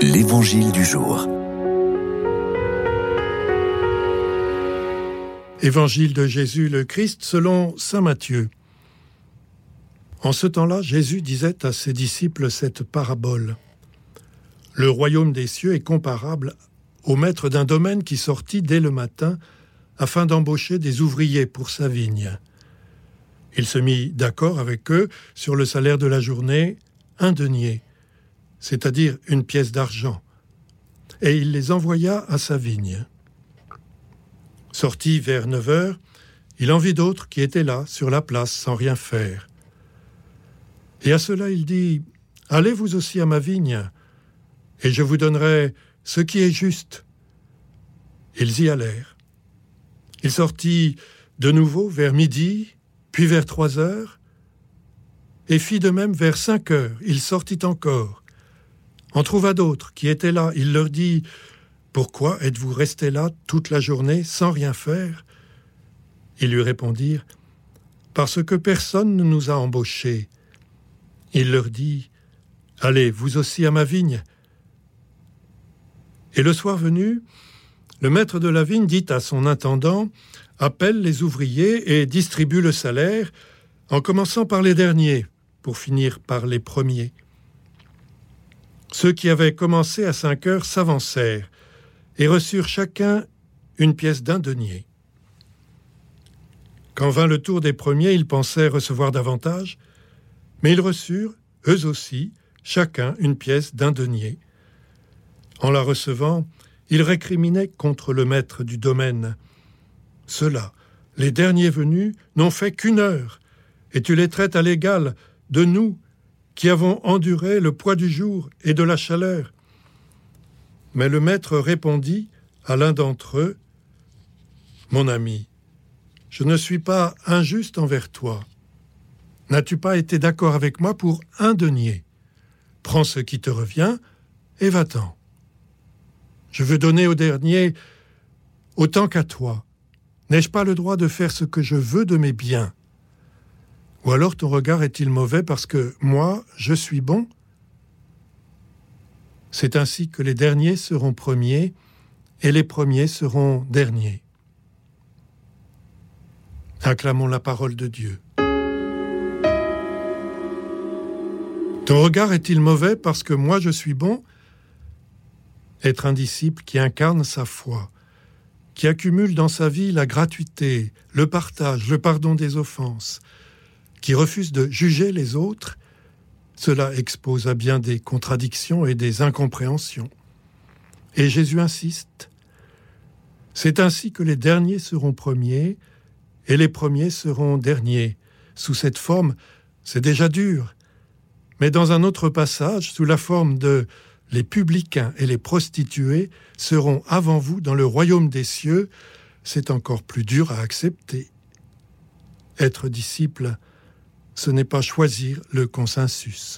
L'Évangile du jour. Évangile de Jésus le Christ selon Saint Matthieu. En ce temps-là, Jésus disait à ses disciples cette parabole. Le royaume des cieux est comparable au maître d'un domaine qui sortit dès le matin afin d'embaucher des ouvriers pour sa vigne. Il se mit d'accord avec eux sur le salaire de la journée, un denier, c'est-à-dire une pièce d'argent, et il les envoya à sa vigne. Sorti vers neuf heures, il en vit d'autres qui étaient là, sur la place, sans rien faire. Et à cela il dit, Allez vous aussi à ma vigne, et je vous donnerai ce qui est juste. Ils y allèrent. Il sortit de nouveau vers midi, puis vers trois heures, et fit de même vers cinq heures. Il sortit encore, en trouva d'autres qui étaient là. Il leur dit Pourquoi êtes-vous restés là toute la journée sans rien faire? Ils lui répondirent Parce que personne ne nous a embauchés. Il leur dit Allez, vous aussi à ma vigne. Et le soir venu, le maître de la vigne dit à son intendant Appelle les ouvriers et distribue le salaire, en commençant par les derniers, pour finir par les premiers. Ceux qui avaient commencé à cinq heures s'avancèrent et reçurent chacun une pièce d'un denier. Quand vint le tour des premiers, ils pensaient recevoir davantage, mais ils reçurent, eux aussi, chacun une pièce d'un denier. En la recevant, ils récriminaient contre le maître du domaine. Ceux-là, les derniers venus, n'ont fait qu'une heure, et tu les traites à l'égal de nous qui avons enduré le poids du jour et de la chaleur. Mais le maître répondit à l'un d'entre eux, Mon ami, je ne suis pas injuste envers toi. N'as-tu pas été d'accord avec moi pour un denier? Prends ce qui te revient et va-t'en. Je veux donner au dernier autant qu'à toi. N'ai-je pas le droit de faire ce que je veux de mes biens? Ou alors ton regard est-il mauvais parce que moi, je suis bon? C'est ainsi que les derniers seront premiers et les premiers seront derniers. Acclamons la parole de Dieu. Ton regard est-il mauvais parce que moi je suis bon? Être un disciple qui incarne sa foi, qui accumule dans sa vie la gratuité, le partage, le pardon des offenses, qui refuse de juger les autres, cela expose à bien des contradictions et des incompréhensions. Et Jésus insiste. C'est ainsi que les derniers seront premiers et les premiers seront derniers. Sous cette forme, c'est déjà dur. Mais dans un autre passage, sous la forme de les publicains et les prostituées seront avant vous dans le royaume des cieux, c'est encore plus dur à accepter. Être disciple, ce n'est pas choisir le consensus.